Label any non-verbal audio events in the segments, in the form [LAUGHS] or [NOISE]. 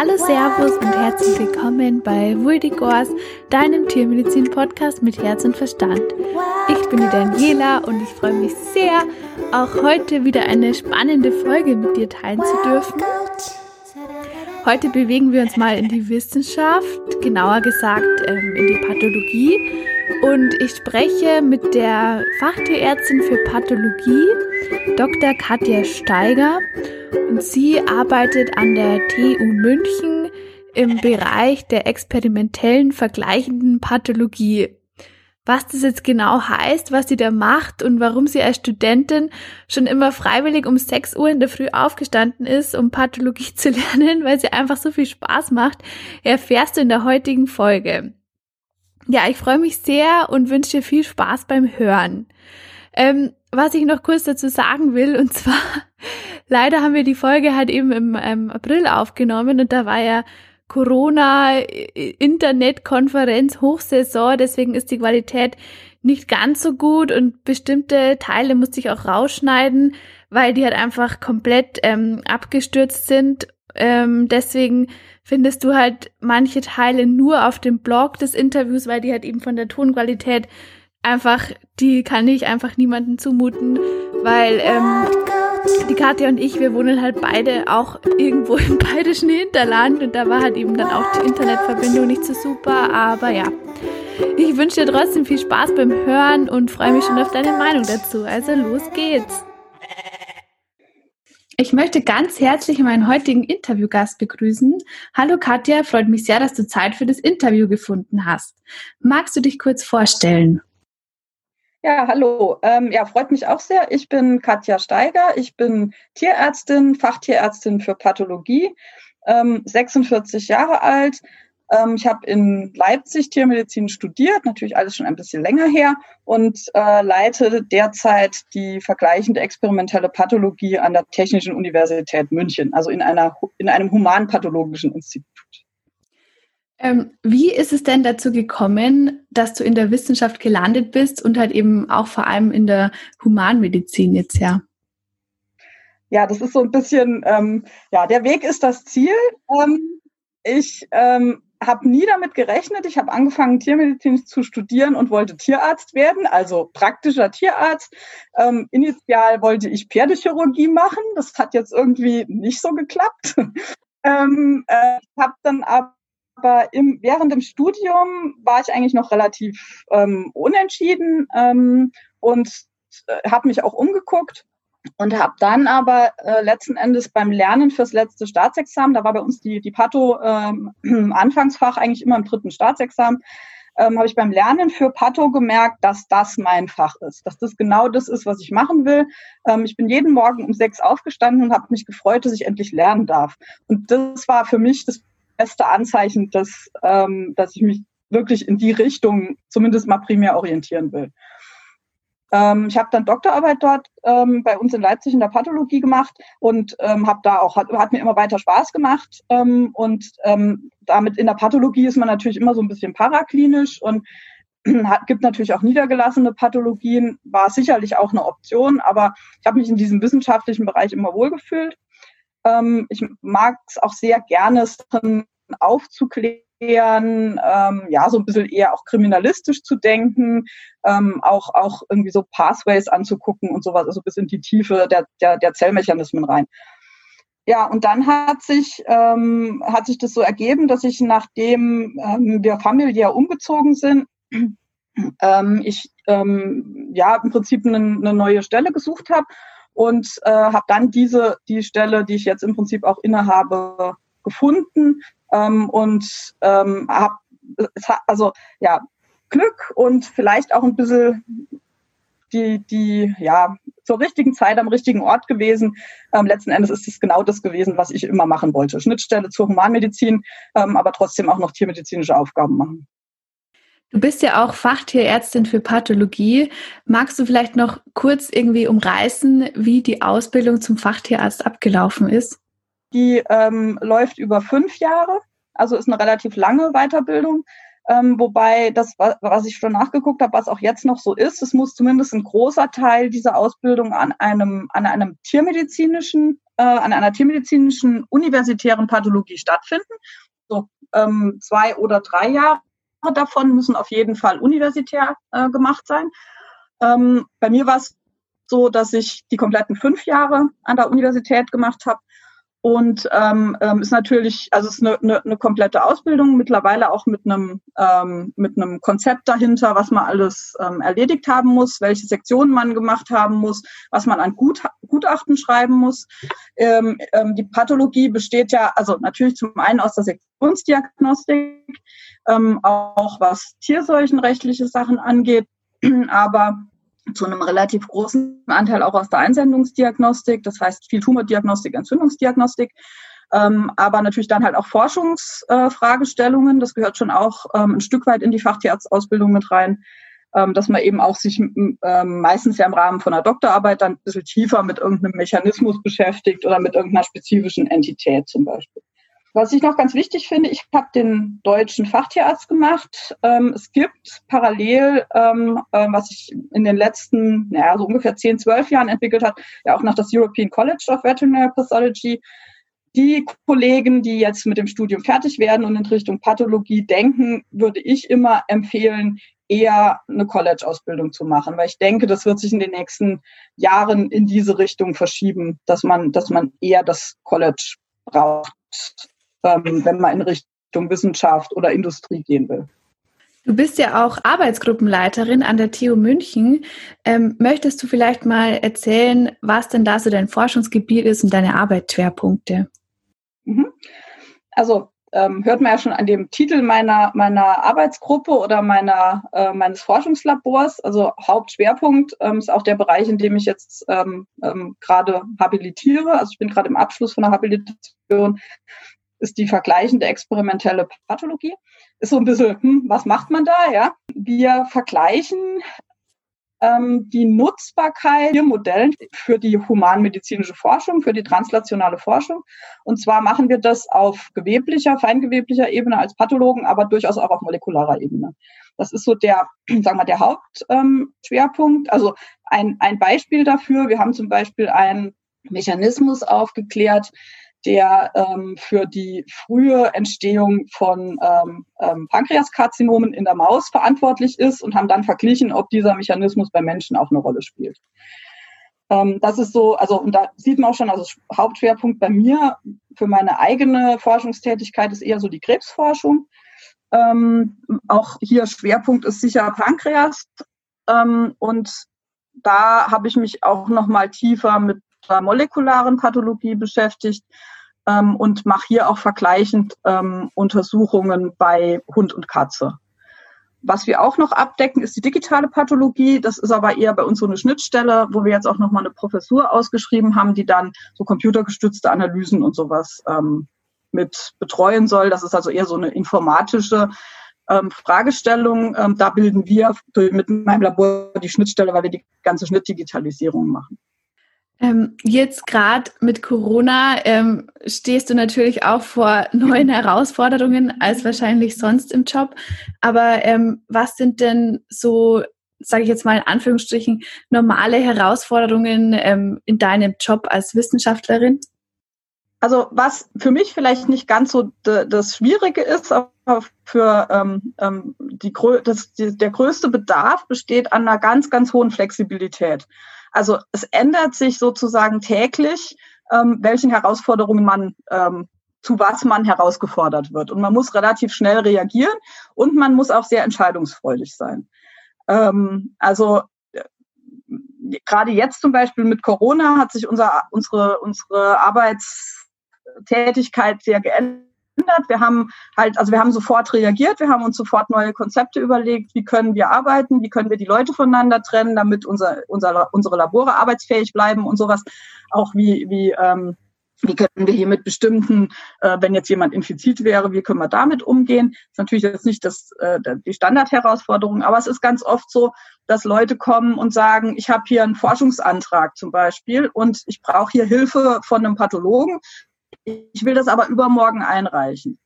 Hallo, Servus und herzlich willkommen bei Vuldigors, deinem Tiermedizin-Podcast mit Herz und Verstand. Ich bin die Daniela und ich freue mich sehr, auch heute wieder eine spannende Folge mit dir teilen zu dürfen. Heute bewegen wir uns mal in die Wissenschaft, genauer gesagt ähm, in die Pathologie. Und ich spreche mit der Fachtierärztin für Pathologie, Dr. Katja Steiger. Und sie arbeitet an der TU München im Bereich der experimentellen vergleichenden Pathologie. Was das jetzt genau heißt, was sie da macht und warum sie als Studentin schon immer freiwillig um 6 Uhr in der Früh aufgestanden ist, um Pathologie [LAUGHS] zu lernen, weil sie einfach so viel Spaß macht, erfährst du in der heutigen Folge. Ja, ich freue mich sehr und wünsche dir viel Spaß beim Hören. Ähm, was ich noch kurz dazu sagen will, und [LAUGHS] zwar, leider haben wir die Folge halt eben im ähm, April aufgenommen und da war ja Corona, Internetkonferenz, Hochsaison, deswegen ist die Qualität nicht ganz so gut und bestimmte Teile musste ich auch rausschneiden, weil die halt einfach komplett ähm, abgestürzt sind. Ähm, deswegen findest du halt manche Teile nur auf dem Blog des Interviews, weil die halt eben von der Tonqualität einfach, die kann ich einfach niemanden zumuten, weil ähm, die Katja und ich, wir wohnen halt beide auch irgendwo im [LAUGHS] bayerischen Hinterland und da war halt eben dann auch die Internetverbindung nicht so super, aber ja. Ich wünsche dir trotzdem viel Spaß beim Hören und freue mich schon auf deine Meinung dazu. Also los geht's. Ich möchte ganz herzlich meinen heutigen Interviewgast begrüßen. Hallo Katja, freut mich sehr, dass du Zeit für das Interview gefunden hast. Magst du dich kurz vorstellen? Ja, hallo. Ähm, ja, freut mich auch sehr. Ich bin Katja Steiger. Ich bin Tierärztin, Fachtierärztin für Pathologie, ähm, 46 Jahre alt. Ähm, ich habe in Leipzig Tiermedizin studiert, natürlich alles schon ein bisschen länger her und äh, leite derzeit die vergleichende experimentelle Pathologie an der Technischen Universität München, also in, einer, in einem humanpathologischen Institut. Ähm, wie ist es denn dazu gekommen, dass du in der Wissenschaft gelandet bist und halt eben auch vor allem in der Humanmedizin jetzt ja? Ja, das ist so ein bisschen, ähm, ja, der Weg ist das Ziel. Ähm, ich ähm, habe nie damit gerechnet. Ich habe angefangen, Tiermedizin zu studieren und wollte Tierarzt werden, also praktischer Tierarzt. Ähm, initial wollte ich Pferdechirurgie machen. Das hat jetzt irgendwie nicht so geklappt. [LAUGHS] ähm, äh, habe dann aber aber im, während dem Studium war ich eigentlich noch relativ ähm, unentschieden ähm, und äh, habe mich auch umgeguckt und habe dann aber äh, letzten Endes beim Lernen fürs letzte Staatsexamen, da war bei uns die, die Pato ähm, [CLEARS THROAT] Anfangsfach eigentlich immer im dritten Staatsexamen, ähm, habe ich beim Lernen für Pato gemerkt, dass das mein Fach ist, dass das genau das ist, was ich machen will. Ähm, ich bin jeden Morgen um sechs aufgestanden und habe mich gefreut, dass ich endlich lernen darf. Und das war für mich das beste Anzeichen, dass, ähm, dass ich mich wirklich in die Richtung zumindest mal primär orientieren will. Ähm, ich habe dann Doktorarbeit dort ähm, bei uns in Leipzig in der Pathologie gemacht und ähm, habe da auch, hat, hat, mir immer weiter Spaß gemacht. Ähm, und ähm, damit in der Pathologie ist man natürlich immer so ein bisschen paraklinisch und [CLEARS THROAT] hat, gibt natürlich auch niedergelassene Pathologien, war sicherlich auch eine Option, aber ich habe mich in diesem wissenschaftlichen Bereich immer wohlgefühlt. Ähm, ich mag es auch sehr gerne, es aufzuklären, ähm, ja, so ein bisschen eher auch kriminalistisch zu denken, ähm, auch, auch irgendwie so Pathways anzugucken und sowas, also bis in die Tiefe der, der, der Zellmechanismen rein. Ja, und dann hat sich, ähm, hat sich das so ergeben, dass ich, nachdem ähm, wir familiär umgezogen sind, [CLEARS THROAT] ähm, ich ähm, ja im Prinzip eine, eine neue Stelle gesucht habe und äh, habe dann diese die Stelle, die ich jetzt im Prinzip auch innehabe, gefunden ähm, und ähm, habe also ja Glück und vielleicht auch ein bisschen die die ja zur richtigen Zeit am richtigen Ort gewesen. Ähm, letzten Endes ist es genau das gewesen, was ich immer machen wollte: Schnittstelle zur Humanmedizin, ähm, aber trotzdem auch noch tiermedizinische Aufgaben machen. Du bist ja auch Fachtierärztin für Pathologie. Magst du vielleicht noch kurz irgendwie umreißen, wie die Ausbildung zum Fachtierarzt abgelaufen ist? Die ähm, läuft über fünf Jahre, also ist eine relativ lange Weiterbildung. Ähm, wobei das, was ich schon nachgeguckt habe, was auch jetzt noch so ist, es muss zumindest ein großer Teil dieser Ausbildung an einem, an einem tiermedizinischen äh, an einer tiermedizinischen universitären Pathologie stattfinden. So ähm, zwei oder drei Jahre davon müssen auf jeden Fall universitär äh, gemacht sein. Ähm, bei mir war es so, dass ich die kompletten fünf Jahre an der Universität gemacht habe und ähm, ähm, ist natürlich, also es ist eine, eine, eine komplette Ausbildung, mittlerweile auch mit einem, ähm, mit einem Konzept dahinter, was man alles ähm, erledigt haben muss, welche Sektionen man gemacht haben muss, was man an Gut, Gutachten schreiben muss. Ähm, ähm, die Pathologie besteht ja, also natürlich zum einen aus der Sektionsdiagnostik, ähm, auch was tierseuchenrechtliche Sachen angeht, [CLEARS THROAT] aber zu einem relativ großen Anteil auch aus der Einsendungsdiagnostik, das heißt viel Tumordiagnostik, Entzündungsdiagnostik, ähm, aber natürlich dann halt auch Forschungsfragestellungen. Äh, das gehört schon auch ähm, ein Stück weit in die Fachtierärztausbildung mit rein, ähm, dass man eben auch sich ähm, meistens ja im Rahmen von einer Doktorarbeit dann ein bisschen tiefer mit irgendeinem Mechanismus beschäftigt oder mit irgendeiner spezifischen Entität zum Beispiel. Was ich noch ganz wichtig finde, ich habe den deutschen Fachtierarzt gemacht. Ähm, es gibt parallel, ähm, äh, was ich in den letzten, naja, so ungefähr 10, 12 Jahren entwickelt hat, ja auch noch das European College of Veterinary Pathology. Die Kollegen, die jetzt mit dem Studium fertig werden und in Richtung Pathologie denken, würde ich immer empfehlen, eher eine College-Ausbildung zu machen, weil ich denke, das wird sich in den nächsten Jahren in diese Richtung verschieben, dass man, dass man eher das College braucht ähm, wenn man in Richtung Wissenschaft oder Industrie gehen will. Du bist ja auch Arbeitsgruppenleiterin an der TU München. Ähm, möchtest du vielleicht mal erzählen, was denn da so dein Forschungsgebiet ist und deine Arbeitsschwerpunkte? Mhm. Also ähm, hört man ja schon an dem Titel meiner, meiner Arbeitsgruppe oder meiner, äh, meines Forschungslabors. Also Hauptschwerpunkt ähm, ist auch der Bereich, in dem ich jetzt ähm, ähm gerade habilitiere. Also ich bin gerade im Abschluss von der Habilitation ist die vergleichende experimentelle Pathologie. Ist so ein bisschen, hm, was macht man da? Ja, wir vergleichen ähm, die Nutzbarkeit der Modellen für die humanmedizinische Forschung, für die translationale Forschung. Und zwar machen wir das auf geweblicher, feingeweblicher Ebene als Pathologen, aber durchaus auch auf molekularer Ebene. Das ist so der, [CLEARS THROAT] sagen wir, der Hauptschwerpunkt. Ähm, also ein, ein Beispiel dafür. Wir haben zum Beispiel einen Mechanismus aufgeklärt, der ähm, für die frühe Entstehung von ähm, ähm, Pankreaskarzinomen in der Maus verantwortlich ist und haben dann verglichen, ob dieser Mechanismus bei Menschen auch eine Rolle spielt. Ähm, das ist so, also und da sieht man auch schon, also Hauptschwerpunkt bei mir für meine eigene Forschungstätigkeit ist eher so die Krebsforschung. Ähm, auch hier Schwerpunkt ist sicher Pankreas ähm, und da habe ich mich auch noch mal tiefer mit molekularen Pathologie beschäftigt ähm, und mache hier auch vergleichend ähm, Untersuchungen bei Hund und Katze. Was wir auch noch abdecken, ist die digitale Pathologie. Das ist aber eher bei uns so eine Schnittstelle, wo wir jetzt auch nochmal eine Professur ausgeschrieben haben, die dann so computergestützte Analysen und sowas ähm, mit betreuen soll. Das ist also eher so eine informatische ähm, Fragestellung. Ähm, da bilden wir mit meinem Labor die Schnittstelle, weil wir die ganze Schnittdigitalisierung machen. Ähm, jetzt gerade mit Corona ähm, stehst du natürlich auch vor neuen [LAUGHS] Herausforderungen als wahrscheinlich sonst im Job. Aber ähm, was sind denn so, sage ich jetzt mal in Anführungsstrichen, normale Herausforderungen ähm, in deinem Job als Wissenschaftlerin? Also was für mich vielleicht nicht ganz so das Schwierige ist, aber für ähm, ähm, die, das, die, der größte Bedarf besteht an einer ganz, ganz hohen Flexibilität. Also es ändert sich sozusagen täglich, ähm, welchen Herausforderungen man ähm, zu was man herausgefordert wird. Und man muss relativ schnell reagieren und man muss auch sehr entscheidungsfreudig sein. Ähm, also äh, gerade jetzt zum Beispiel mit Corona hat sich unser, unsere, unsere Arbeitstätigkeit sehr geändert verändert. Wir haben halt, also wir haben sofort reagiert, wir haben uns sofort neue Konzepte überlegt, wie können wir arbeiten, wie können wir die Leute voneinander trennen, damit unser, unser, unsere Labore arbeitsfähig bleiben und sowas. Auch wie, wie, ähm, wie können wir hier mit bestimmten, äh, wenn jetzt jemand infiziert wäre, wie können wir damit umgehen? Das ist natürlich jetzt nicht das, äh, die Standardherausforderung, aber es ist ganz oft so, dass Leute kommen und sagen, ich habe hier einen Forschungsantrag zum Beispiel und ich brauche hier Hilfe von einem Pathologen. Ich will das aber übermorgen einreichen.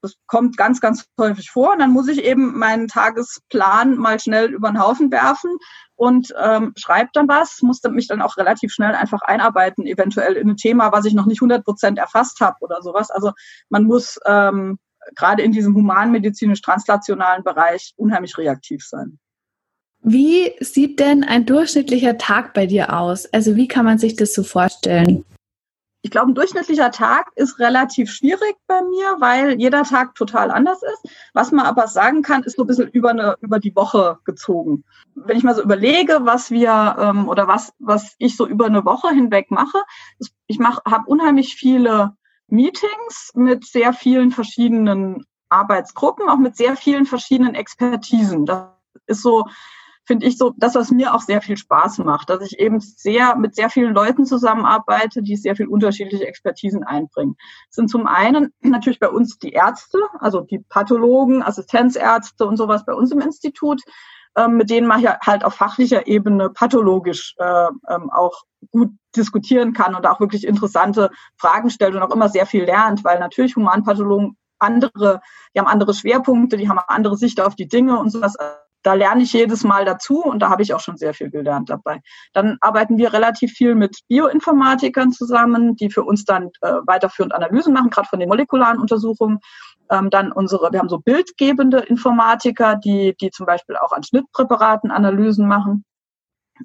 das kommt ganz, ganz häufig vor. Und dann muss ich eben meinen Tagesplan mal schnell über den Haufen werfen und ähm, schreibe dann was, musste mich dann auch relativ schnell einfach einarbeiten, eventuell in ein Thema, was ich noch nicht 100 Prozent erfasst habe oder sowas. Also man muss ähm, gerade in diesem humanmedizinisch-translationalen Bereich unheimlich reaktiv sein. Wie sieht denn ein durchschnittlicher Tag bei dir aus? Also wie kann man sich das so vorstellen? Ich glaube, ein durchschnittlicher Tag ist relativ schwierig bei mir, weil jeder Tag total anders ist. Was man aber sagen kann, ist so ein bisschen über, eine, über die Woche gezogen. Wenn ich mal so überlege, was wir ähm, oder was, was ich so über eine Woche hinweg mache, ist, ich mache, habe unheimlich viele Meetings mit sehr vielen verschiedenen Arbeitsgruppen, auch mit sehr vielen verschiedenen Expertisen. Das ist so finde ich so das, was mir auch sehr viel Spaß macht, dass ich eben sehr mit sehr vielen Leuten zusammenarbeite, die sehr viel unterschiedliche Expertisen einbringen. Das sind zum einen natürlich bei uns die Ärzte, also die Pathologen, Assistenzärzte und sowas bei uns im Institut, ähm, mit denen man ja halt auf fachlicher Ebene pathologisch äh, ähm, auch gut diskutieren kann und auch wirklich interessante Fragen stellt und auch immer sehr viel lernt, weil natürlich Humanpathologen andere, die haben andere Schwerpunkte, die haben andere Sicht auf die Dinge und sowas da lerne ich jedes Mal dazu und da habe ich auch schon sehr viel gelernt dabei. Dann arbeiten wir relativ viel mit Bioinformatikern zusammen, die für uns dann äh, weiterführend Analysen machen, gerade von den molekularen Untersuchungen. Ähm, dann unsere, wir haben so bildgebende Informatiker, die, die zum Beispiel auch an Schnittpräparaten Analysen machen.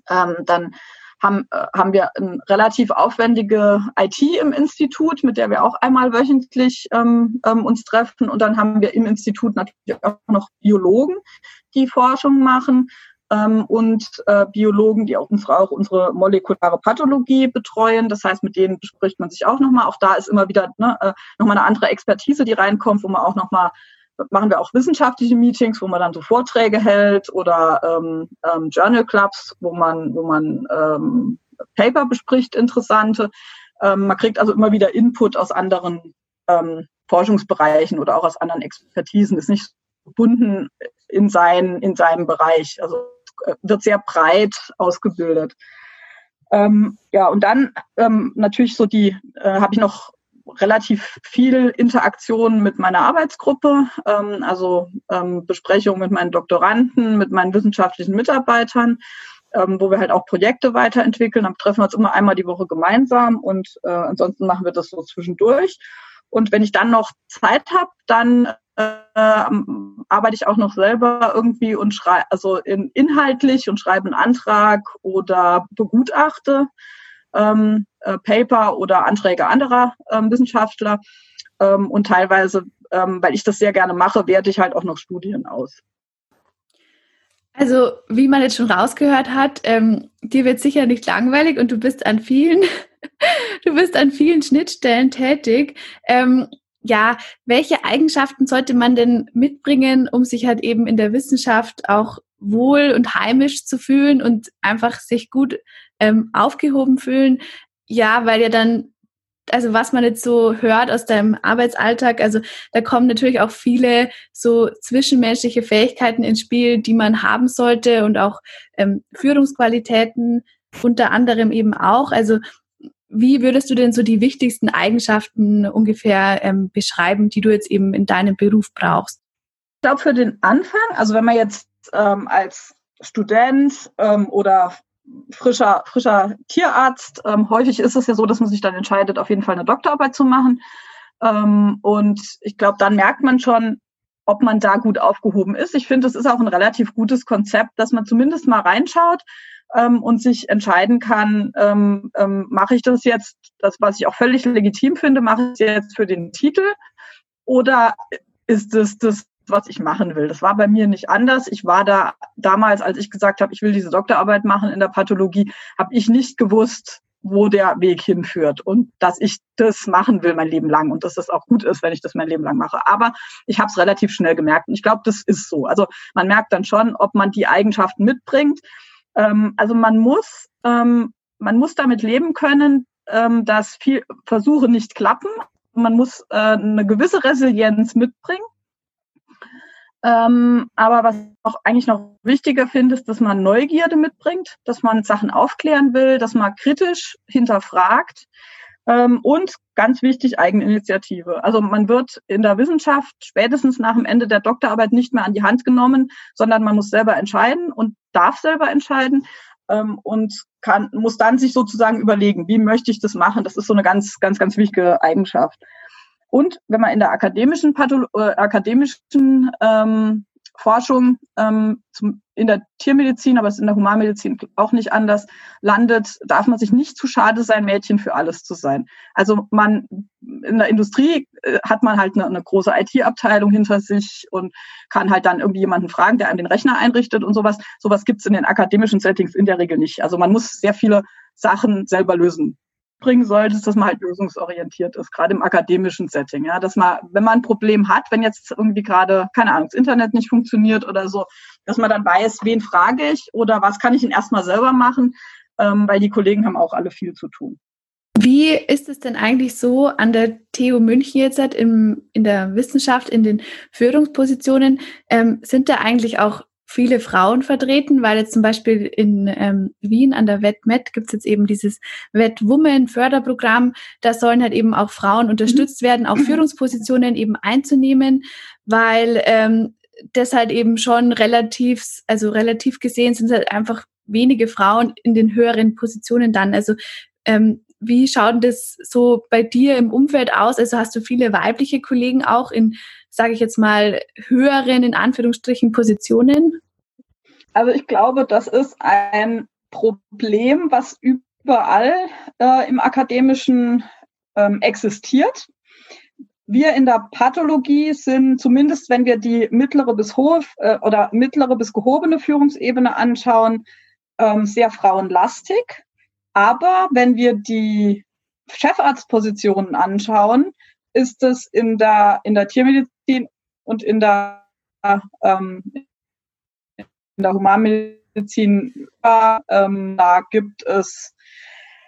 Ähm, dann haben, äh, haben wir eine relativ aufwendige IT im Institut, mit der wir auch einmal wöchentlich ähm, ähm, uns treffen. Und dann haben wir im Institut natürlich auch noch Biologen, die Forschung machen ähm, und äh, Biologen, die auch unsere, auch unsere molekulare Pathologie betreuen. Das heißt, mit denen bespricht man sich auch nochmal. Auch da ist immer wieder ne, äh, nochmal eine andere Expertise, die reinkommt, wo man auch nochmal machen wir auch wissenschaftliche Meetings, wo man dann so Vorträge hält oder ähm, ähm, Journal Clubs, wo man, wo man ähm, Paper bespricht, interessante. Ähm, man kriegt also immer wieder Input aus anderen ähm, Forschungsbereichen oder auch aus anderen Expertisen. Ist nicht gebunden in, sein, in seinem Bereich. Also äh, wird sehr breit ausgebildet. Ähm, ja, und dann ähm, natürlich so die, äh, habe ich noch relativ viel Interaktion mit meiner Arbeitsgruppe, ähm, also ähm, Besprechungen mit meinen Doktoranden, mit meinen wissenschaftlichen Mitarbeitern, ähm, wo wir halt auch Projekte weiterentwickeln. Dann treffen wir uns immer einmal die Woche gemeinsam und äh, ansonsten machen wir das so zwischendurch. Und wenn ich dann noch Zeit habe, dann äh, arbeite ich auch noch selber irgendwie und schreibe, also in, inhaltlich und schreibe einen Antrag oder begutachte ähm, äh, Paper oder Anträge anderer ähm, Wissenschaftler. Ähm, und teilweise, ähm, weil ich das sehr gerne mache, werte ich halt auch noch Studien aus. Also, wie man jetzt schon rausgehört hat, ähm, dir wird sicher nicht langweilig und du bist an vielen, [LAUGHS] du bist an vielen Schnittstellen tätig. Ähm, ja, welche Eigenschaften sollte man denn mitbringen, um sich halt eben in der Wissenschaft auch wohl und heimisch zu fühlen und einfach sich gut ähm, aufgehoben fühlen? Ja, weil ja dann, also was man jetzt so hört aus deinem Arbeitsalltag, also da kommen natürlich auch viele so zwischenmenschliche Fähigkeiten ins Spiel, die man haben sollte und auch ähm, Führungsqualitäten unter anderem eben auch. Also wie würdest du denn so die wichtigsten Eigenschaften ungefähr ähm, beschreiben, die du jetzt eben in deinem Beruf brauchst? Ich glaube, für den Anfang, also wenn man jetzt ähm, als Student ähm, oder frischer, frischer Tierarzt, ähm, häufig ist es ja so, dass man sich dann entscheidet, auf jeden Fall eine Doktorarbeit zu machen. Ähm, und ich glaube, dann merkt man schon, ob man da gut aufgehoben ist. Ich finde, es ist auch ein relativ gutes Konzept, dass man zumindest mal reinschaut, ähm, und sich entscheiden kann, ähm, ähm, mache ich das jetzt, das, was ich auch völlig legitim finde, mache ich es jetzt für den Titel oder ist es das, was ich machen will? Das war bei mir nicht anders. Ich war da damals, als ich gesagt habe, ich will diese Doktorarbeit machen in der Pathologie, habe ich nicht gewusst, wo der Weg hinführt und dass ich das machen will mein Leben lang und dass das auch gut ist, wenn ich das mein Leben lang mache. Aber ich habe es relativ schnell gemerkt und ich glaube, das ist so. Also man merkt dann schon, ob man die Eigenschaften mitbringt. Ähm, also man muss, ähm, man muss damit leben können, ähm, dass viel Versuche nicht klappen. Man muss äh, eine gewisse Resilienz mitbringen. Ähm, aber was ich auch eigentlich noch wichtiger finde, ist, dass man Neugierde mitbringt, dass man Sachen aufklären will, dass man kritisch hinterfragt Ähm, und ganz wichtig, Eigeninitiative. Also man wird in der Wissenschaft spätestens nach dem Ende der Doktorarbeit nicht mehr an die Hand genommen, sondern man muss selber entscheiden und darf selber entscheiden ähm, und kann, muss dann sich sozusagen überlegen, wie möchte ich das machen. Das ist so eine ganz, ganz, ganz wichtige Eigenschaft. Und wenn man in der akademischen, Patholo äh, akademischen ähm, Forschung ähm, zum, in der Tiermedizin, aber es ist in der Humanmedizin auch nicht anders, landet, darf man sich nicht zu schade sein, Mädchen für alles zu sein. Also man in der Industrie äh, hat man halt eine, eine große IT-Abteilung hinter sich und kann halt dann irgendwie jemanden fragen, der einem den Rechner einrichtet und sowas. Sowas gibt's in den akademischen Settings in der Regel nicht. Also man muss sehr viele Sachen selber lösen bringen sollte, ist, dass man halt lösungsorientiert ist, gerade im akademischen Setting. Ja, dass man, wenn man ein Problem hat, wenn jetzt irgendwie gerade, keine Ahnung, das Internet nicht funktioniert oder so, dass man dann weiß, wen frage ich oder was kann ich denn erstmal selber machen, ähm, weil die Kollegen haben auch alle viel zu tun. Wie ist es denn eigentlich so an der TU München jetzt im, in der Wissenschaft, in den Führungspositionen? Ähm, sind da eigentlich auch viele Frauen vertreten, weil jetzt zum Beispiel in ähm, Wien an der WetMed gibt es jetzt eben dieses WetWomen-Förderprogramm. Da sollen halt eben auch Frauen unterstützt mhm. werden, auch [CLEARS THROAT] Führungspositionen eben einzunehmen, weil ähm, das halt eben schon relativ, also relativ gesehen sind halt einfach wenige Frauen in den höheren Positionen dann. Also ähm, wie schaut das so bei dir im Umfeld aus? Also hast du viele weibliche Kollegen auch in, sage ich jetzt mal, höheren, in Anführungsstrichen, Positionen? Also ich glaube, das ist ein Problem, was überall äh, im akademischen ähm, existiert. Wir in der Pathologie sind zumindest, wenn wir die mittlere bis hohe äh, oder mittlere bis gehobene Führungsebene anschauen, ähm, sehr frauenlastig. Aber wenn wir die Chefarztpositionen anschauen, ist es in der, in der Tiermedizin und in der, ähm, in der Humanmedizin, ähm, da gibt es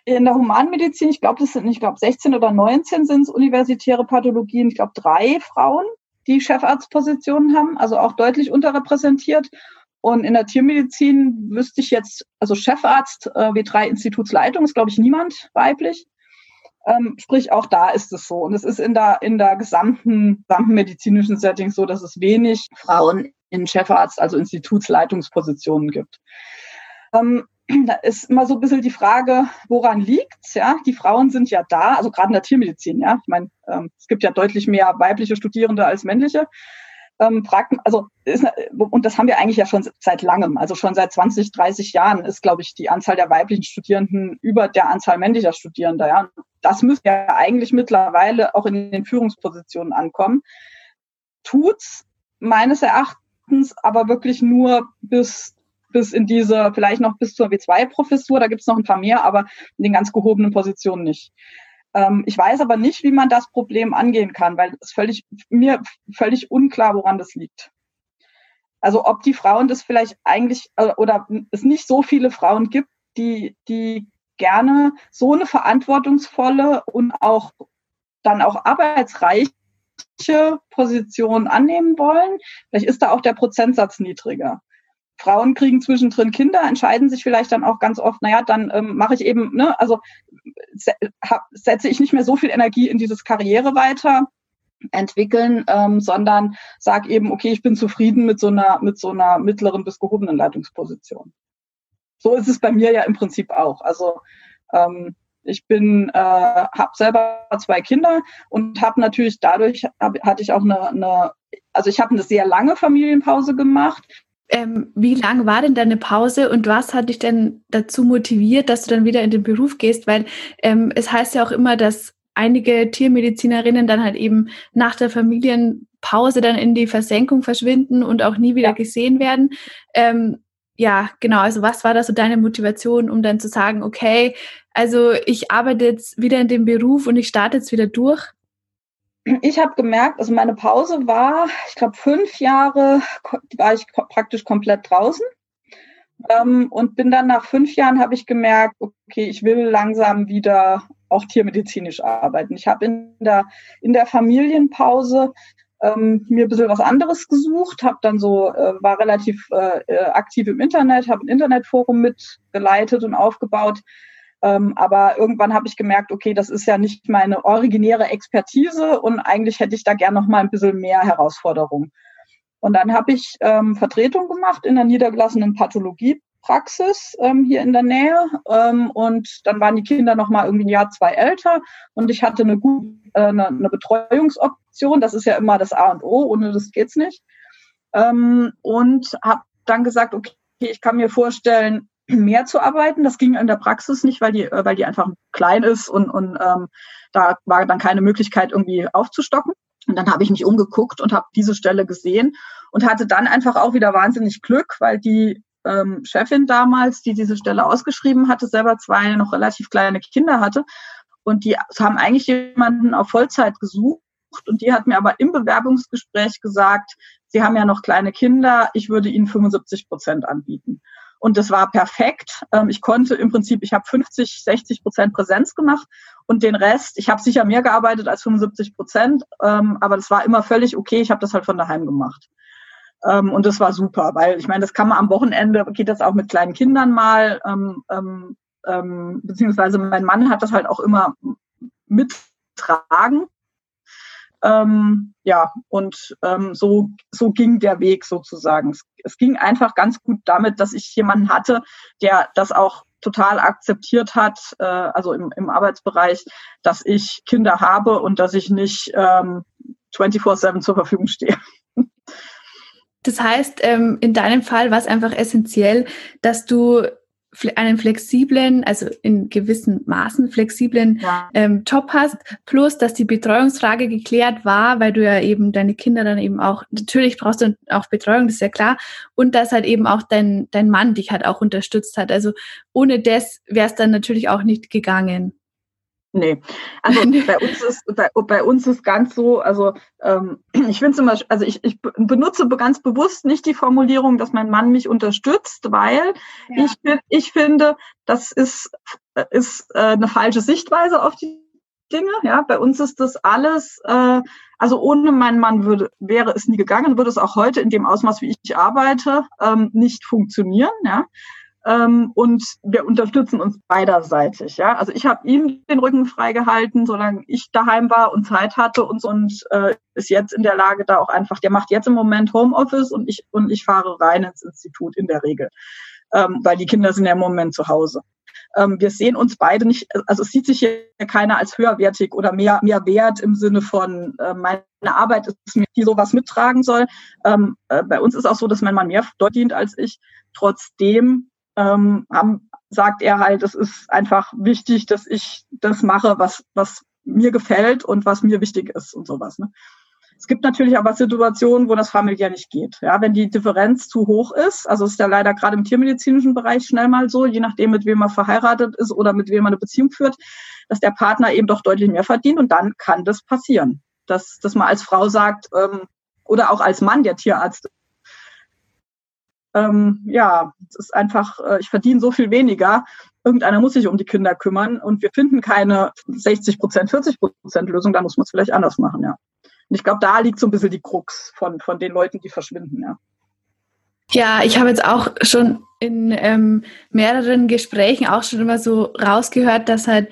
in der Humanmedizin, ich glaube, das sind, ich glaube, 16 oder 19 sind es universitäre Pathologien, ich glaube, drei Frauen, die Chefarztpositionen haben, also auch deutlich unterrepräsentiert. Und in der Tiermedizin wüsste ich jetzt, also Chefarzt, äh, W3-Institutsleitung ist, glaube ich, niemand weiblich. Ähm, sprich, auch da ist es so. Und es ist in der, in der gesamten, gesamten medizinischen Setting so, dass es wenig Frauen in Chefarzt, also Institutsleitungspositionen gibt. Ähm, da ist immer so ein bisschen die Frage, woran liegt's? Ja, die Frauen sind ja da, also gerade in der Tiermedizin. Ja, ich meine, ähm, es gibt ja deutlich mehr weibliche Studierende als männliche ähm, fragt, also ist, und das haben wir eigentlich ja schon seit langem, also schon seit 20, 30 Jahren ist, glaube ich, die Anzahl der weiblichen Studierenden über der Anzahl männlicher Studierender. Ja, das müsste ja eigentlich mittlerweile auch in den Führungspositionen ankommen. Tut's meines Erachtens aber wirklich nur bis bis in diese, vielleicht noch bis zur W2-Professur, da gibt es noch ein paar mehr, aber in den ganz gehobenen Positionen nicht. Ähm, ich weiß aber nicht, wie man das Problem angehen kann, weil es völlig, mir völlig unklar, woran das liegt. Also ob die Frauen das vielleicht eigentlich äh, oder es nicht so viele Frauen gibt, die, die gerne so eine verantwortungsvolle und auch dann auch arbeitsreiche Position annehmen wollen. Vielleicht ist da auch der Prozentsatz niedriger. Frauen kriegen zwischendrin Kinder, entscheiden sich vielleicht dann auch ganz oft, naja, dann ähm, mache ich eben, ne, also setze ich nicht mehr so viel Energie in dieses Karriere weiter entwickeln, ähm, sondern sage eben, okay, ich bin zufrieden mit so einer mit so einer mittleren bis gehobenen Leitungsposition. So ist es bei mir ja im Prinzip auch. Also ähm, ich bin, äh, habe selber zwei Kinder und habe natürlich dadurch hab, hatte ich auch eine, eine also ich habe eine sehr lange Familienpause gemacht. Ähm, wie lang war denn deine Pause und was hat dich denn dazu motiviert, dass du dann wieder in den Beruf gehst? Weil ähm, es heißt ja auch immer, dass einige Tiermedizinerinnen dann halt eben nach der Familienpause dann in die Versenkung verschwinden und auch nie wieder ja. gesehen werden. Ähm, ja, genau. Also was war da so deine Motivation, um dann zu sagen, okay, also ich arbeite jetzt wieder in dem Beruf und ich starte jetzt wieder durch? ich habe gemerkt, also meine Pause war, ich glaube, fünf Jahre war ich praktisch komplett draußen. Ähm, und bin dann nach fünf Jahren habe ich gemerkt, okay, ich will langsam wieder auch tiermedizinisch arbeiten. Ich habe in der, in der Familienpause ähm, mir ein bisschen was anderes gesucht, habe dann so, äh, war relativ äh, äh aktiv im Internet, habe ein Internetforum mitgeleitet und aufgebaut Ähm, aber irgendwann habe ich gemerkt, okay, das ist ja nicht meine originäre Expertise und eigentlich hätte ich da gern noch mal ein bisschen mehr Herausforderung. Und dann habe ich ähm, Vertretung gemacht in der niedergelassenen Pathologiepraxis ähm, hier in der Nähe. Ähm, und dann waren die Kinder noch mal irgendwie ein Jahr, zwei älter. Und ich hatte eine gute äh, eine, eine Betreuungsoption. Das ist ja immer das A und O. Ohne das geht's nicht. Ähm, und habe dann gesagt, okay, ich kann mir vorstellen, mehr zu arbeiten. Das ging in der Praxis nicht, weil die, äh, weil die einfach klein ist und, und ähm, da war dann keine Möglichkeit, irgendwie aufzustocken. Und dann habe ich mich umgeguckt und habe diese Stelle gesehen und hatte dann einfach auch wieder wahnsinnig Glück, weil die ähm, Chefin damals, die diese Stelle ausgeschrieben hatte, selber zwei noch relativ kleine Kinder hatte. Und die haben eigentlich jemanden auf Vollzeit gesucht. Und die hat mir aber im Bewerbungsgespräch gesagt, sie haben ja noch kleine Kinder, ich würde ihnen 75 Prozent anbieten. Und das war perfekt. Ähm, ich konnte im Prinzip, ich habe 50, 60 Prozent Präsenz gemacht und den Rest, ich habe sicher mehr gearbeitet als 75 Prozent, ähm, aber das war immer völlig okay. Ich habe das halt von daheim gemacht. Ähm, und das war super, weil ich meine, das kann man am Wochenende, geht das auch mit kleinen Kindern mal, beziehungsweise mein Mann hat das halt auch immer mittragen. Ähm, ja, und ähm, so, so ging der Weg sozusagen. Es, es ging einfach ganz gut damit, dass ich jemanden hatte, der das auch total akzeptiert hat, äh, also im, im Arbeitsbereich, dass ich Kinder habe und dass ich nicht ähm, 24-7 zur Verfügung stehe. Das heißt, ähm, in deinem Fall war es einfach essentiell, dass du einen flexiblen, also in gewissen Maßen flexiblen ja. ähm, Job hast, plus dass die Betreuungsfrage geklärt war, weil du ja eben deine Kinder dann eben auch, natürlich brauchst du auch Betreuung, das ist ja klar, und dass halt eben auch dein, dein Mann dich halt auch unterstützt hat. Also ohne das wäre es dann natürlich auch nicht gegangen. Nee, also [LAUGHS] bei uns ist bei, bei, uns ist ganz so, also ähm, [CLEARS THROAT] ich finde zum Beispiel, also ich, ich benutze ganz bewusst nicht die Formulierung, dass mein Mann mich unterstützt, weil ja. ich, ich finde, das ist, ist äh, eine falsche Sichtweise auf die Dinge. Ja, bei uns ist das alles, äh, also ohne meinen Mann würde, wäre es nie gegangen, würde es auch heute in dem Ausmaß, wie ich arbeite, ähm, nicht funktionieren. Ja. Ähm, und wir unterstützen uns beiderseitig. Ja? Also ich habe ihm den Rücken freigehalten, solange ich daheim war und Zeit hatte und, und äh, ist jetzt in der Lage, da auch einfach, der macht jetzt im Moment Homeoffice und ich, und ich fahre rein ins Institut in der Regel, ähm, weil die Kinder sind ja im Moment zu Hause. Ähm, wir sehen uns beide nicht, also es sieht sich hier keiner als höherwertig oder mehr, mehr wert im Sinne von, äh, meine Arbeit ist mir, die sowas mittragen soll. Ähm, äh, bei uns ist auch so, dass mein Mann mehr dort dient als ich. Trotzdem ähm, haben, sagt er halt, es ist einfach wichtig, dass ich das mache, was, was mir gefällt und was mir wichtig ist und sowas. Ne? Es gibt natürlich aber Situationen, wo das familiär nicht geht. Ja, wenn die Differenz zu hoch ist, also ist ja leider gerade im tiermedizinischen Bereich schnell mal so, je nachdem, mit wem man verheiratet ist oder mit wem man eine Beziehung führt, dass der Partner eben doch deutlich mehr verdient und dann kann das passieren. Dass, dass man als Frau sagt, ähm, oder auch als Mann, der Tierarzt ähm, ja, es ist einfach, äh, ich verdiene so viel weniger. Irgendeiner muss sich um die Kinder kümmern und wir finden keine 60 Prozent, 40 Prozent Lösung, dann muss man es vielleicht anders machen, ja. Und ich glaube, da liegt so ein bisschen die Krux von, von den Leuten, die verschwinden, ja. Ja, ich habe jetzt auch schon in ähm, mehreren Gesprächen auch schon immer so rausgehört, dass halt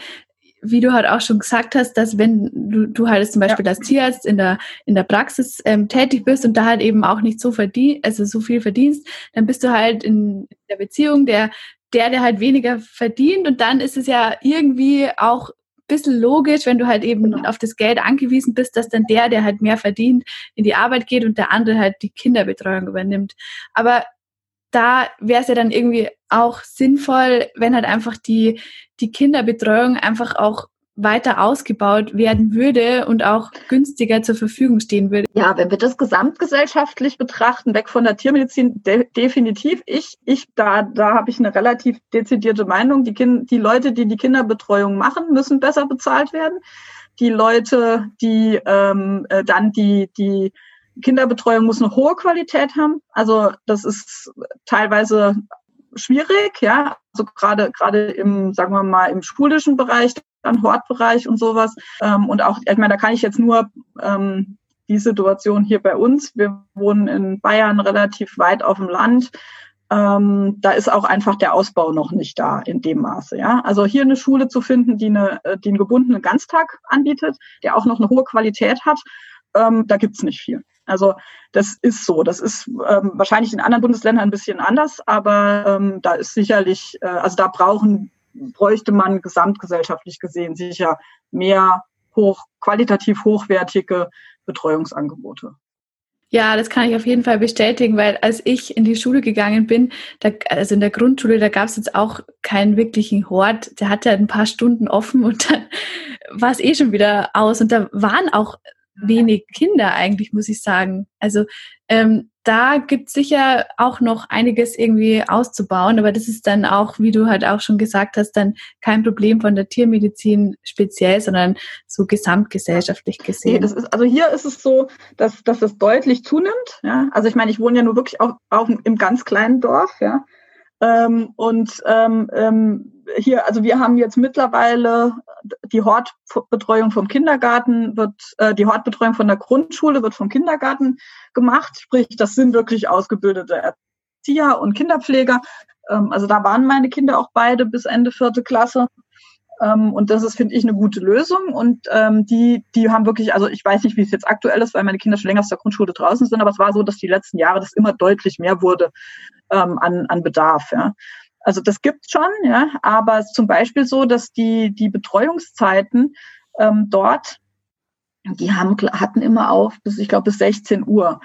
wie du halt auch schon gesagt hast, dass wenn du, du halt zum Beispiel ja. als Tierarzt in der, in der Praxis ähm, tätig bist und da halt eben auch nicht so verdient, also so viel verdienst, dann bist du halt in der Beziehung der, der, der halt weniger verdient und dann ist es ja irgendwie auch ein bisschen logisch, wenn du halt eben genau. auf das Geld angewiesen bist, dass dann der, der halt mehr verdient, in die Arbeit geht und der andere halt die Kinderbetreuung übernimmt. Aber da wäre es ja dann irgendwie auch sinnvoll, wenn halt einfach die, die Kinderbetreuung einfach auch weiter ausgebaut werden würde und auch günstiger zur Verfügung stehen würde. Ja, wenn wir das gesamtgesellschaftlich betrachten, weg von der Tiermedizin, de definitiv. Ich, ich, da, da habe ich eine relativ dezidierte Meinung. Die, kind, die Leute, die die Kinderbetreuung machen, müssen besser bezahlt werden. Die Leute, die ähm, äh, dann die, die Kinderbetreuung muss eine hohe Qualität haben. Also das ist teilweise schwierig, ja. Also gerade gerade im, sagen wir mal, im schulischen Bereich, dann Hortbereich und sowas. Ähm, und auch, ich meine, da kann ich jetzt nur ähm, die Situation hier bei uns. Wir wohnen in Bayern relativ weit auf dem Land. ähm, da ist auch einfach der Ausbau noch nicht da in dem Maße. Ja? Also hier eine Schule zu finden, die, eine, äh, die einen gebundenen Ganztag anbietet, der auch noch eine hohe Qualität hat, ähm, da gibt's nicht viel. Also das ist so. Das ist ähm, wahrscheinlich in anderen Bundesländern ein bisschen anders, aber ähm, da ist sicherlich, äh, also da brauchen, bräuchte man gesamtgesellschaftlich gesehen sicher mehr hoch, qualitativ hochwertige Betreuungsangebote. Ja, das kann ich auf jeden Fall bestätigen, weil als ich in die Schule gegangen bin, da, also in der Grundschule, da gab es jetzt auch keinen wirklichen Hort. Der hatte ein paar Stunden offen und dann [LAUGHS] war es eh schon wieder aus. Und da waren auch wenig Kinder eigentlich, muss ich sagen. Also ähm, da gibt es sicher auch noch einiges irgendwie auszubauen, aber das ist dann auch, wie du halt auch schon gesagt hast, dann kein Problem von der Tiermedizin speziell, sondern so gesamtgesellschaftlich gesehen. Nee, das ist, also hier ist es so, dass, dass das deutlich zunimmt. Ja? Also ich meine, ich wohne ja nur wirklich auch, auch im ganz kleinen Dorf, ja. Ähm, und ähm, ähm, hier, also wir haben jetzt mittlerweile die Hortbetreuung vom Kindergarten wird, äh, die Hortbetreuung von der Grundschule wird vom Kindergarten gemacht. Sprich, das sind wirklich ausgebildete Erzieher und Kinderpfleger. Ähm, also da waren meine Kinder auch beide bis Ende vierte Klasse. Ähm, und das ist, finde ich, eine gute Lösung. Und ähm, die, die haben wirklich, also ich weiß nicht, wie es jetzt aktuell ist, weil meine Kinder schon länger aus der Grundschule draußen sind, aber es war so, dass die letzten Jahre das immer deutlich mehr wurde ähm, an, an Bedarf. Ja. Also das gibt's schon, ja, aber es ist zum Beispiel so, dass die, die Betreuungszeiten ähm, dort, die haben, hatten immer auf bis, ich glaube, bis 16 Uhr.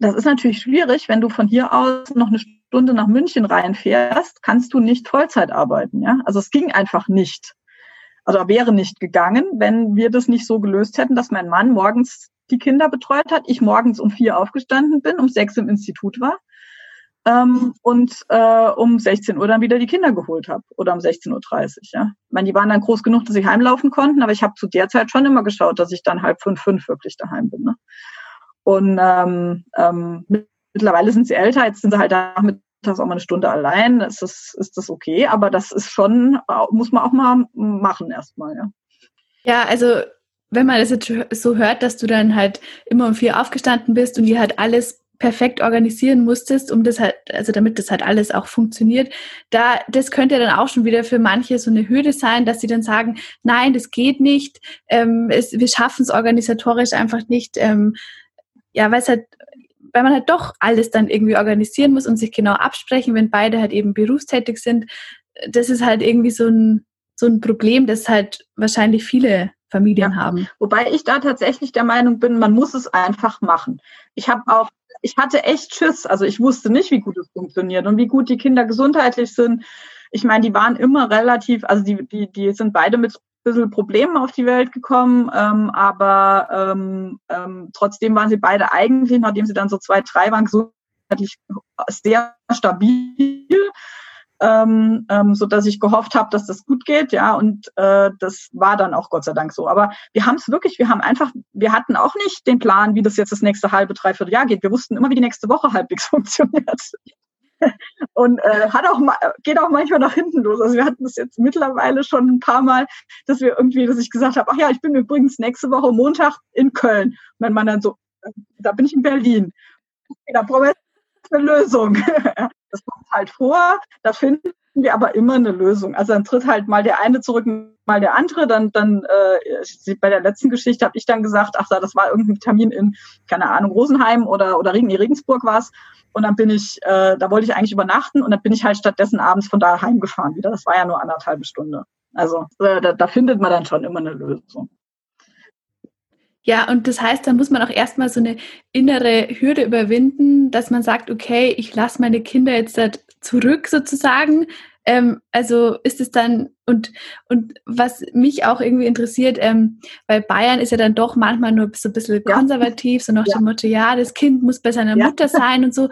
Das ist natürlich schwierig, wenn du von hier aus noch eine Stunde nach München reinfährst, kannst du nicht Vollzeit arbeiten, ja. Also es ging einfach nicht. Also wäre nicht gegangen, wenn wir das nicht so gelöst hätten, dass mein Mann morgens die Kinder betreut hat, ich morgens um vier aufgestanden bin, um sechs im Institut war ähm, und äh, um 16 Uhr dann wieder die Kinder geholt habe oder um 16.30 Uhr. Ja. Ich meine, die waren dann groß genug, dass sie heimlaufen konnten, aber ich habe zu der Zeit schon immer geschaut, dass ich dann halb fünf, fünf wirklich daheim bin. Ne? Und ähm, ähm, mittlerweile sind sie älter, jetzt sind sie halt nachmittags auch mal eine Stunde allein, ist das, ist das okay, aber das ist schon, muss man auch mal machen erstmal, ja. Ja, also wenn man das jetzt so hört, dass du dann halt immer um vier aufgestanden bist und dir halt alles perfekt organisieren musstest, um das halt, also damit das halt alles auch funktioniert, da, das könnte dann auch schon wieder für manche so eine Hürde sein, dass sie dann sagen, nein, das geht nicht, ähm, es, wir schaffen es organisatorisch einfach nicht, ähm, ja, weil es halt, weil man halt doch alles dann irgendwie organisieren muss und sich genau absprechen, wenn beide halt eben berufstätig sind, das ist halt irgendwie so ein, so ein Problem, das halt wahrscheinlich viele Familien ja. haben. Wobei ich da tatsächlich der Meinung bin, man muss es einfach machen. Ich habe auch ich hatte echt Schiss. Also ich wusste nicht, wie gut es funktioniert und wie gut die Kinder gesundheitlich sind. Ich meine, die waren immer relativ, also die, die, die sind beide mit ein bisschen Problemen auf die Welt gekommen, ähm, aber ähm, ähm, trotzdem waren sie beide eigentlich, nachdem sie dann so zwei, drei waren, gesundheitlich sehr stabil ähm, ähm, so dass ich gehofft habe, dass das gut geht, ja, und äh, das war dann auch Gott sei Dank so. Aber wir haben es wirklich, wir haben einfach, wir hatten auch nicht den Plan, wie das jetzt das nächste halbe, dreiviertel Jahr geht. Wir wussten immer, wie die nächste Woche halbwegs [LAUGHS] funktioniert. Und äh, hat auch geht auch manchmal nach hinten los. Also wir hatten das jetzt mittlerweile schon ein paar Mal, dass wir irgendwie, dass ich gesagt habe, ach ja, ich bin übrigens nächste Woche Montag in Köln. Und mein Mann dann so, äh, da bin ich in Berlin. Da brauchen wir eine Lösung. [LAUGHS] Das kommt halt vor, da finden wir aber immer eine Lösung. Also dann tritt halt mal der eine zurück, mal der andere. Dann, dann äh, bei der letzten Geschichte habe ich dann gesagt, ach das war irgendein Termin in, keine Ahnung, Rosenheim oder, oder Regen, Regensburg war es. Und dann bin ich, äh, da wollte ich eigentlich übernachten und dann bin ich halt stattdessen abends von da heimgefahren wieder. Das war ja nur anderthalb Stunde. Also äh, da, da findet man dann schon immer eine Lösung. Ja, und das heißt, dann muss man auch erstmal so eine innere Hürde überwinden, dass man sagt, okay, ich lasse meine Kinder jetzt halt zurück sozusagen. Ähm, also ist es dann, und, und was mich auch irgendwie interessiert, ähm, weil Bayern ist ja dann doch manchmal nur so ein bisschen konservativ, so nach ja. dem Motto, ja, das Kind muss bei seiner ja. Mutter sein und so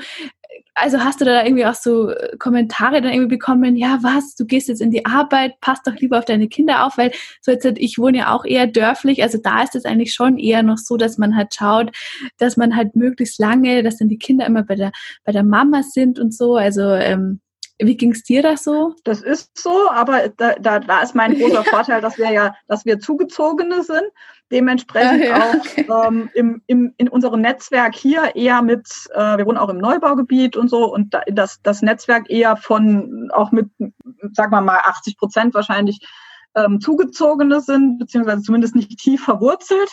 also hast du da irgendwie auch so äh, Kommentare dann irgendwie bekommen, ja, was, du gehst jetzt in die Arbeit, passt doch lieber auf deine Kinder auf, weil so jetzt, ich wohne ja auch eher dörflich, also da ist es eigentlich schon eher noch so, dass man halt schaut, dass man halt möglichst lange, dass dann die Kinder immer bei der, bei der Mama sind und so, also ähm, wie ging es dir da so? Das ist so, aber da, da, da ist mein großer [LAUGHS] Vorteil, dass wir ja, dass wir Zugezogene sind. Dementsprechend ah, ja, okay. auch ähm, im, im, in unserem Netzwerk hier eher mit, äh, wir wohnen auch im Neubaugebiet und so und da, das, das Netzwerk eher von auch mit, sagen wir mal, 80 Prozent wahrscheinlich ähm, zugezogene sind, beziehungsweise zumindest nicht tief verwurzelt.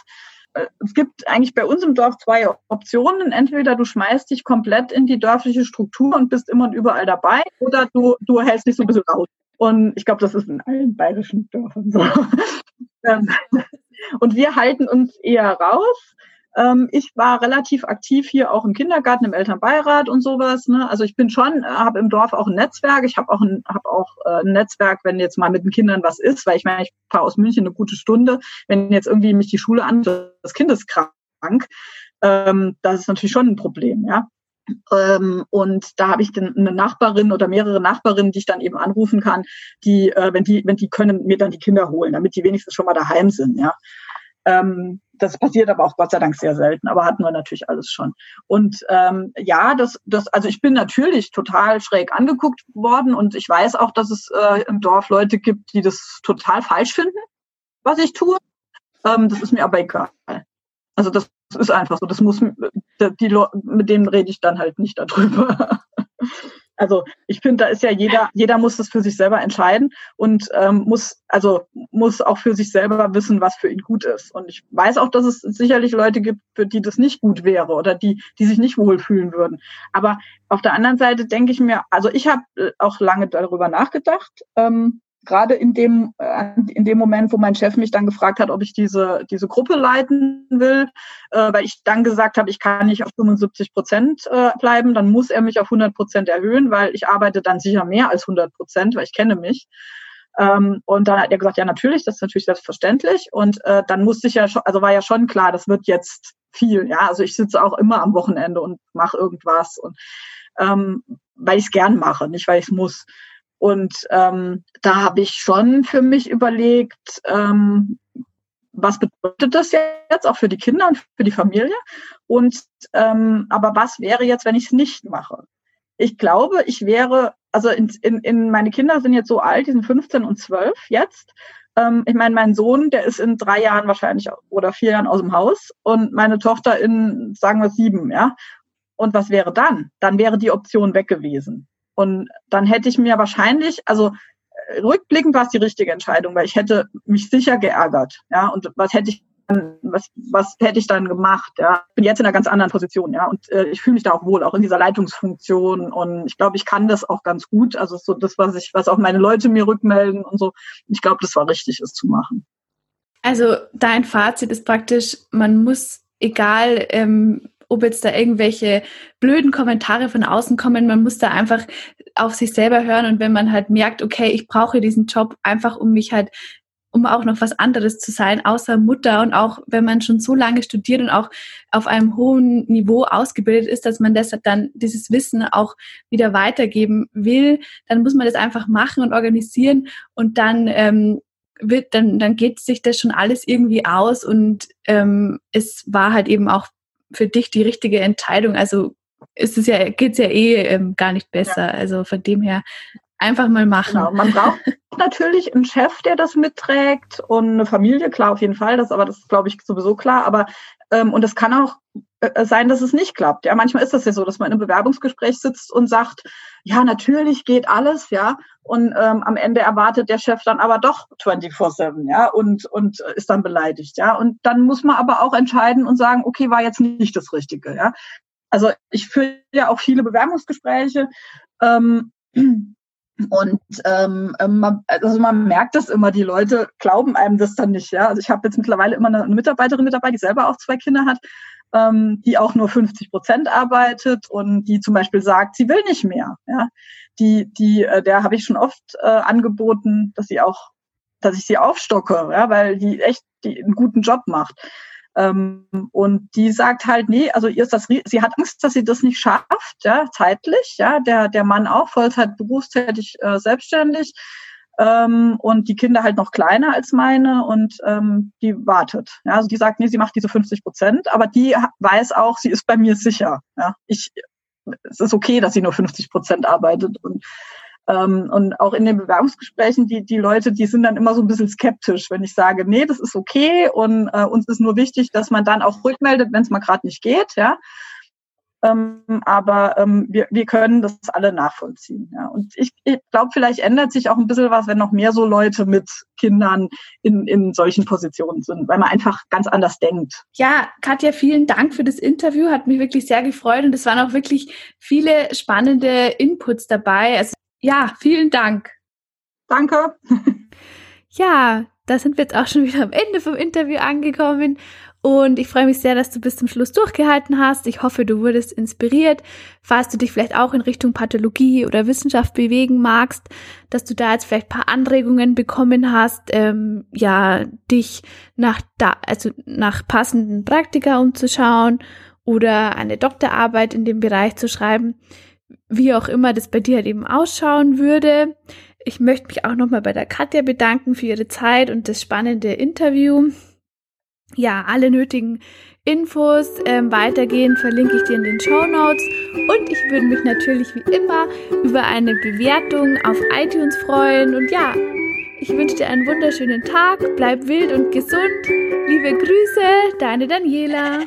Äh, es gibt eigentlich bei uns im Dorf zwei Optionen. Entweder du schmeißt dich komplett in die dörfliche Struktur und bist immer und überall dabei, oder du, du hältst dich so ein bisschen raus. Und ich glaube, das ist in allen bayerischen Dörfern so. [LAUGHS] Und wir halten uns eher raus. Ähm, ich war relativ aktiv hier auch im Kindergarten, im Elternbeirat und sowas. Ne? Also ich bin schon, äh, habe im Dorf auch ein Netzwerk. Ich habe auch, ein, hab auch äh, ein Netzwerk, wenn jetzt mal mit den Kindern was ist, weil ich meine, ich fahre aus München eine gute Stunde. Wenn jetzt irgendwie mich die Schule an, das Kind ist krank, ähm, das ist natürlich schon ein Problem, ja. Ähm, und da habe ich dann eine Nachbarin oder mehrere Nachbarinnen, die ich dann eben anrufen kann, die, äh, wenn die, wenn die können, mir dann die Kinder holen, damit die wenigstens schon mal daheim sind, ja. Ähm, das passiert aber auch Gott sei Dank sehr selten, aber hatten wir natürlich alles schon. Und ähm, ja, das, das, also ich bin natürlich total schräg angeguckt worden und ich weiß auch, dass es äh, im Dorf Leute gibt, die das total falsch finden, was ich tue. Ähm, das ist mir aber egal. Also das ist einfach so. Das muss die Leute, mit denen rede ich dann halt nicht darüber. [LAUGHS] Also ich finde, da ist ja jeder, jeder muss das für sich selber entscheiden und ähm, muss, also muss auch für sich selber wissen, was für ihn gut ist. Und ich weiß auch, dass es sicherlich Leute gibt, für die das nicht gut wäre oder die, die sich nicht wohlfühlen würden. Aber auf der anderen Seite denke ich mir, also ich habe äh, auch lange darüber nachgedacht. Ähm, gerade in dem, äh, in dem Moment, wo mein Chef mich dann gefragt hat, ob ich diese, diese Gruppe leiten will, äh, weil ich dann gesagt habe, ich kann nicht auf 75 Prozent äh, bleiben, dann muss er mich auf 100 Prozent erhöhen, weil ich arbeite dann sicher mehr als 100 Prozent, weil ich kenne mich. Ähm, und dann hat er gesagt, ja, natürlich, das ist natürlich selbstverständlich. Und äh, dann musste ich ja schon, also war ja schon klar, das wird jetzt viel. Ja, also ich sitze auch immer am Wochenende und mache irgendwas und ähm, weil ich es gern mache, nicht weil ich es muss. Und ähm, da habe ich schon für mich überlegt, ähm, was bedeutet das jetzt auch für die Kinder und für die Familie? Und ähm, aber was wäre jetzt, wenn ich es nicht mache? Ich glaube, ich wäre, also in, in, in meine Kinder sind jetzt so alt, die sind 15 und 12 jetzt. Ähm, ich meine, mein Sohn, der ist in drei Jahren wahrscheinlich oder vier Jahren aus dem Haus und meine Tochter in, sagen wir, sieben, ja. Und was wäre dann? Dann wäre die Option weg gewesen. Und dann hätte ich mir wahrscheinlich, also äh, rückblickend war es die richtige Entscheidung, weil ich hätte mich sicher geärgert. Ja, und was hätte ich dann, was, was hätte ich dann gemacht? Ja, ich bin jetzt in einer ganz anderen Position, ja, und äh, ich fühle mich da auch wohl, auch in dieser Leitungsfunktion. Und ich glaube, ich kann das auch ganz gut. Also so das, was ich, was auch meine Leute mir rückmelden und so. Ich glaube, das war richtig, es zu machen. Also dein Fazit ist praktisch, man muss, egal ähm, ob jetzt da irgendwelche blöden Kommentare von außen kommen. Man muss da einfach auf sich selber hören. Und wenn man halt merkt, okay, ich brauche diesen Job einfach, um mich halt um auch noch was anderes zu sein, außer Mutter. Und auch wenn man schon so lange studiert und auch auf einem hohen Niveau ausgebildet ist, dass man deshalb dann dieses Wissen auch wieder weitergeben will, dann muss man das einfach machen und organisieren. Und dann ähm, wird, dann, dann geht sich das schon alles irgendwie aus. Und ähm, es war halt eben auch für dich die richtige Entscheidung? Also ist es ja, geht es ja eh ähm, gar nicht besser. Ja. Also von dem her einfach mal machen. Genau. Man braucht [LAUGHS] natürlich einen Chef, der das mitträgt und eine Familie, klar, auf jeden Fall. Das, aber das ist, glaube ich, sowieso klar. Aber ähm, und es kann auch sein, dass es nicht klappt. Ja, manchmal ist das ja so, dass man in einem Bewerbungsgespräch sitzt und sagt, ja, natürlich geht alles, ja, und ähm, am Ende erwartet der Chef dann aber doch 24/7, ja, und und ist dann beleidigt, ja, und dann muss man aber auch entscheiden und sagen, okay, war jetzt nicht das Richtige, ja. Also ich führe ja auch viele Bewerbungsgespräche. Ähm, und ähm, man, also man merkt das immer, die Leute glauben einem das dann nicht. Ja? Also ich habe jetzt mittlerweile immer eine Mitarbeiterin mit dabei, die selber auch zwei Kinder hat, ähm, die auch nur 50 Prozent arbeitet und die zum Beispiel sagt, sie will nicht mehr. Ja? Die, die, äh, der habe ich schon oft äh, angeboten, dass sie auch, dass ich sie aufstocke, ja? weil die echt die einen guten Job macht. Ähm, und die sagt halt, nee, also ihr ist das, sie hat Angst, dass sie das nicht schafft, ja, zeitlich, ja, der, der Mann auch Vollzeit berufstätig, äh, selbstständig, ähm, und die Kinder halt noch kleiner als meine und ähm, die wartet. Ja, also die sagt, nee, sie macht diese 50 Prozent, aber die weiß auch, sie ist bei mir sicher. Ja, ich, es ist okay, dass sie nur 50 Prozent arbeitet und Ähm, und auch in den Bewerbungsgesprächen, die, die Leute, die sind dann immer so ein bisschen skeptisch, wenn ich sage, nee, das ist okay und äh, uns ist nur wichtig, dass man dann auch rückmeldet, wenn es mal gerade nicht geht, ja. Ähm, aber ähm, wir, wir können das alle nachvollziehen. Ja. Und ich, ich glaube, vielleicht ändert sich auch ein bisschen was, wenn noch mehr so Leute mit Kindern in, in solchen Positionen sind, weil man einfach ganz anders denkt. Ja, Katja, vielen Dank für das Interview. Hat mich wirklich sehr gefreut und es waren auch wirklich viele spannende Inputs dabei. Also ja, vielen Dank. Danke. [LAUGHS] ja, da sind wir jetzt auch schon wieder am Ende vom Interview angekommen. Und ich freue mich sehr, dass du bis zum Schluss durchgehalten hast. Ich hoffe, du wurdest inspiriert, falls du dich vielleicht auch in Richtung Pathologie oder Wissenschaft bewegen magst, dass du da jetzt vielleicht paar Anregungen bekommen hast, ähm, ja, dich nach da, also nach passenden Praktika umzuschauen oder eine Doktorarbeit in dem Bereich zu schreiben, wie auch immer das bei dir halt eben ausschauen würde. Ich möchte mich auch nochmal bei der Katja bedanken für ihre Zeit und das spannende Interview ja, alle nötigen Infos ähm, weitergehen verlinke ich dir in den Show Notes und ich würde mich natürlich wie immer über eine Bewertung auf iTunes freuen und ja, ich wünsche dir einen wunderschönen Tag, bleib wild und gesund. Liebe Grüße, deine Daniela.